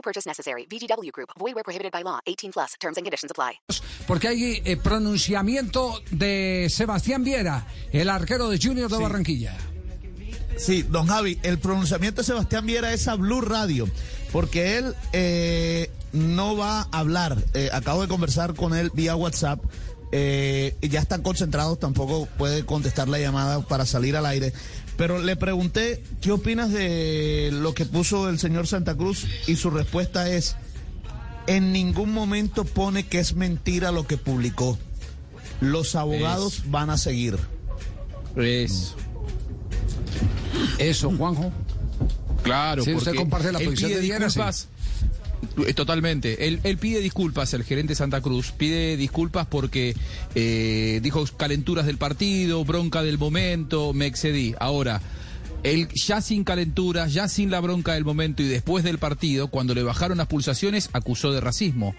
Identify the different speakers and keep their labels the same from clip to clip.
Speaker 1: No purchase necessary. VGW Group. Void where prohibited by law. 18 plus. Terms and conditions apply.
Speaker 2: Porque hay eh, pronunciamiento de Sebastián Viera, el arquero de Junior de Barranquilla.
Speaker 3: Sí, don Javi, el pronunciamiento de Sebastián Viera es a Blue Radio, porque él eh, no va a hablar. Eh, acabo de conversar con él vía WhatsApp. Eh, ya están concentrados, tampoco puede contestar la llamada para salir al aire. Pero le pregunté, ¿qué opinas de lo que puso el señor Santa Cruz? Y su respuesta es, en ningún momento pone que es mentira lo que publicó. Los abogados van a seguir.
Speaker 4: Eso.
Speaker 2: Eso, Juanjo.
Speaker 4: Claro,
Speaker 2: Sí,
Speaker 4: porque
Speaker 2: usted comparte la posición de.
Speaker 4: Eh, Totalmente. Él, él pide disculpas, el gerente Santa Cruz. Pide disculpas porque eh, dijo calenturas del partido, bronca del momento, me excedí. Ahora, él ya sin calenturas, ya sin la bronca del momento y después del partido, cuando le bajaron las pulsaciones, acusó de racismo.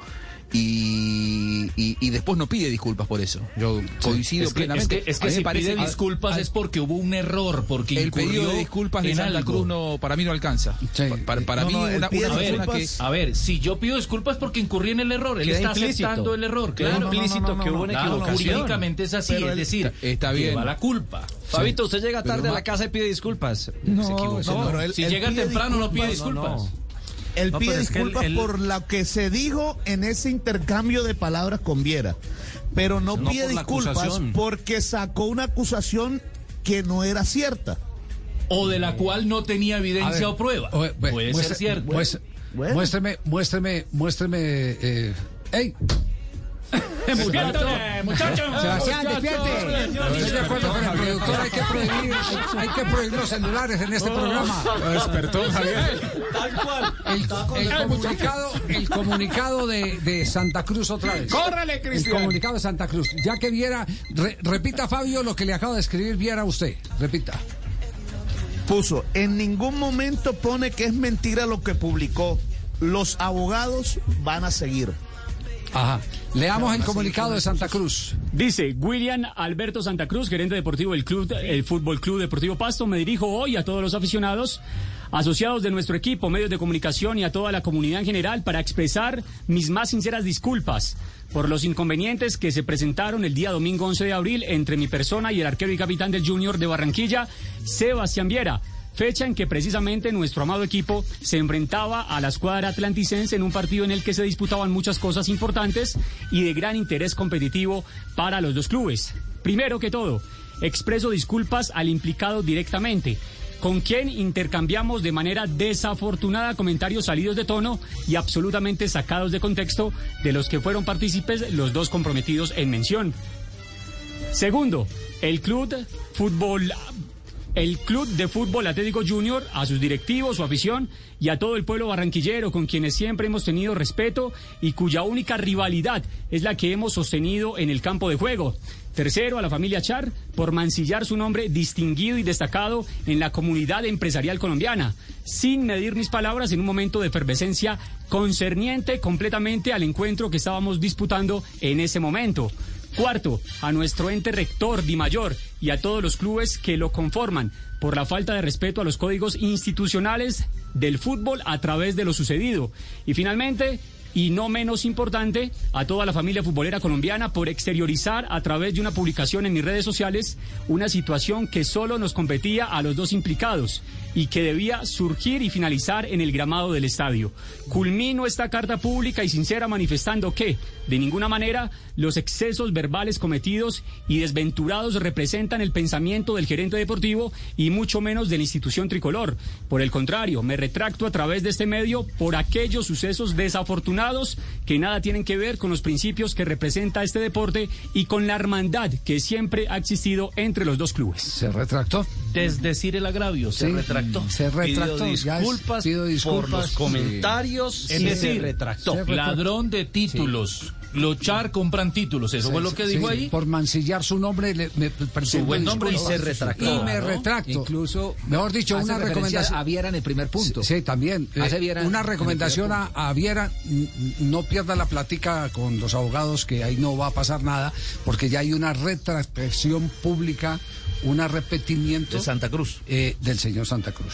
Speaker 4: Y, y- y después no pide disculpas por eso. Yo coincido
Speaker 5: Es que, es
Speaker 4: plenamente.
Speaker 5: que, es que si
Speaker 4: parece-
Speaker 5: pide disculpas
Speaker 4: a-
Speaker 5: es porque hubo un error, porque
Speaker 4: el pedido
Speaker 5: incurrió
Speaker 4: de disculpas de
Speaker 5: en
Speaker 4: Santa
Speaker 5: algo.
Speaker 4: Cruz no, para mí no alcanza.
Speaker 2: Sí.
Speaker 4: Para, para
Speaker 3: No,
Speaker 4: mí,
Speaker 3: no,
Speaker 4: una, una
Speaker 5: A ver,
Speaker 4: persona que.
Speaker 5: a ver, si yo pido disculpas porque incurrí en el error, él está
Speaker 6: implícito.
Speaker 5: aceptando el error, claro.
Speaker 6: implícito que hubo una
Speaker 5: Claro,
Speaker 6: equivocación.
Speaker 5: jurídicamente es así,
Speaker 3: Pero
Speaker 5: es decir,
Speaker 4: Está- está bien.
Speaker 5: lleva la culpa.
Speaker 6: Fabito, usted llega tarde a la casa y pide disculpas.
Speaker 2: No,
Speaker 6: Se
Speaker 3: No, pero él-
Speaker 5: si
Speaker 3: él
Speaker 5: llega temprano no pide
Speaker 3: disculpas. Él
Speaker 6: No,
Speaker 3: pide
Speaker 6: pero es que él-
Speaker 3: disculpas
Speaker 6: él-
Speaker 3: por lo que se dijo en ese intercambio de palabras con Viera, pero no,
Speaker 6: No
Speaker 3: pide
Speaker 6: por
Speaker 3: disculpas porque sacó una acusación que no era cierta.
Speaker 5: O de la cual no tenía evidencia
Speaker 2: ver,
Speaker 5: o prueba. Puede
Speaker 2: muestre-
Speaker 5: ser cierto.
Speaker 2: muestre-
Speaker 3: Bueno.
Speaker 2: Muéstreme, muéstreme, muéstreme. Eh, ¡Ey! Sebastián, despierte. Estoy de acuerdo con el productor, hay que prohibir, hay, hay que prohibir los celulares en este programa.
Speaker 6: Despertó Javier.
Speaker 2: El, el comunicado, el comunicado de, de Santa Cruz otra vez.
Speaker 6: ¡Córrele,
Speaker 2: El comunicado de Santa Cruz. Ya que Viera, re- repita Fabio lo que le acaba de escribir Viera a usted. Repita.
Speaker 3: Puso, en ningún momento pone que es mentira lo que publicó. Los abogados van a seguir.
Speaker 2: Ajá. Leamos el comunicado de Santa Cruz.
Speaker 7: Dice William Alberto Santa Cruz, gerente deportivo del club, el Fútbol Club Deportivo Pasto. Me dirijo hoy a todos los aficionados, asociados de nuestro equipo, medios de comunicación y a toda la comunidad en general para expresar mis más sinceras disculpas por los inconvenientes que se presentaron el día domingo 11 de abril entre mi persona y el arquero y capitán del Junior de Barranquilla, Sebastián Viera. Fecha en que precisamente nuestro amado equipo se enfrentaba a la escuadra atlanticense en un partido en el que se disputaban muchas cosas importantes y de gran interés competitivo para los dos clubes. Primero que todo, expreso disculpas al implicado directamente, con quien intercambiamos de manera desafortunada comentarios salidos de tono y absolutamente sacados de contexto de los que fueron partícipes los dos comprometidos en mención. Segundo, el club fútbol el Club de Fútbol Atlético Junior, a sus directivos, su afición y a todo el pueblo barranquillero con quienes siempre hemos tenido respeto y cuya única rivalidad es la que hemos sostenido en el campo de juego. Tercero, a la familia Char por mancillar su nombre distinguido y destacado en la comunidad empresarial colombiana, sin medir mis palabras en un momento de efervescencia concerniente completamente al encuentro que estábamos disputando en ese momento. Cuarto, a nuestro ente rector Di Mayor y a todos los clubes que lo conforman por la falta de respeto a los códigos institucionales del fútbol a través de lo sucedido. Y finalmente, y no menos importante, a toda la familia futbolera colombiana por exteriorizar a través de una publicación en mis redes sociales una situación que solo nos competía a los dos implicados y que debía surgir y finalizar en el gramado del estadio. Culmino esta carta pública y sincera manifestando que, de ninguna manera, los excesos verbales cometidos y desventurados representan el pensamiento del gerente deportivo y mucho menos de la institución tricolor. Por el contrario, me retracto a través de este medio por aquellos sucesos desafortunados aficionados que nada tienen que ver con los principios que representa este deporte y con la hermandad que siempre ha existido entre los dos clubes.
Speaker 2: Se retractó.
Speaker 5: Desdecir el agravio, se
Speaker 2: Sí,
Speaker 5: retractó.
Speaker 2: se retractó,
Speaker 5: Pidió
Speaker 2: ya es-
Speaker 5: disculpas,
Speaker 2: pido disculpas,
Speaker 5: por los
Speaker 2: sí.
Speaker 5: comentarios.
Speaker 7: Es
Speaker 5: y
Speaker 7: decir,
Speaker 5: se retractó.
Speaker 2: se retractó.
Speaker 5: Ladrón de títulos. Luchar compran títulos. Eso fue lo que
Speaker 2: Sí,
Speaker 5: dijo ahí.
Speaker 2: Por mancillar su nombre, le, me
Speaker 5: Su buen nombre y se retractó,
Speaker 2: Y me
Speaker 5: ¿no?
Speaker 2: retracto.
Speaker 8: Incluso
Speaker 2: Mejor dicho,
Speaker 8: hace
Speaker 2: una recomendación.
Speaker 8: a Viera en el primer punto.
Speaker 2: Sí, también. Eh, una recomendación a, a Viera, no pierda la plática con los abogados, que ahí no va a pasar nada, porque ya hay una retractación pública, un arrepentimiento
Speaker 3: De Santa Cruz.
Speaker 2: eh, del señor Santa Cruz.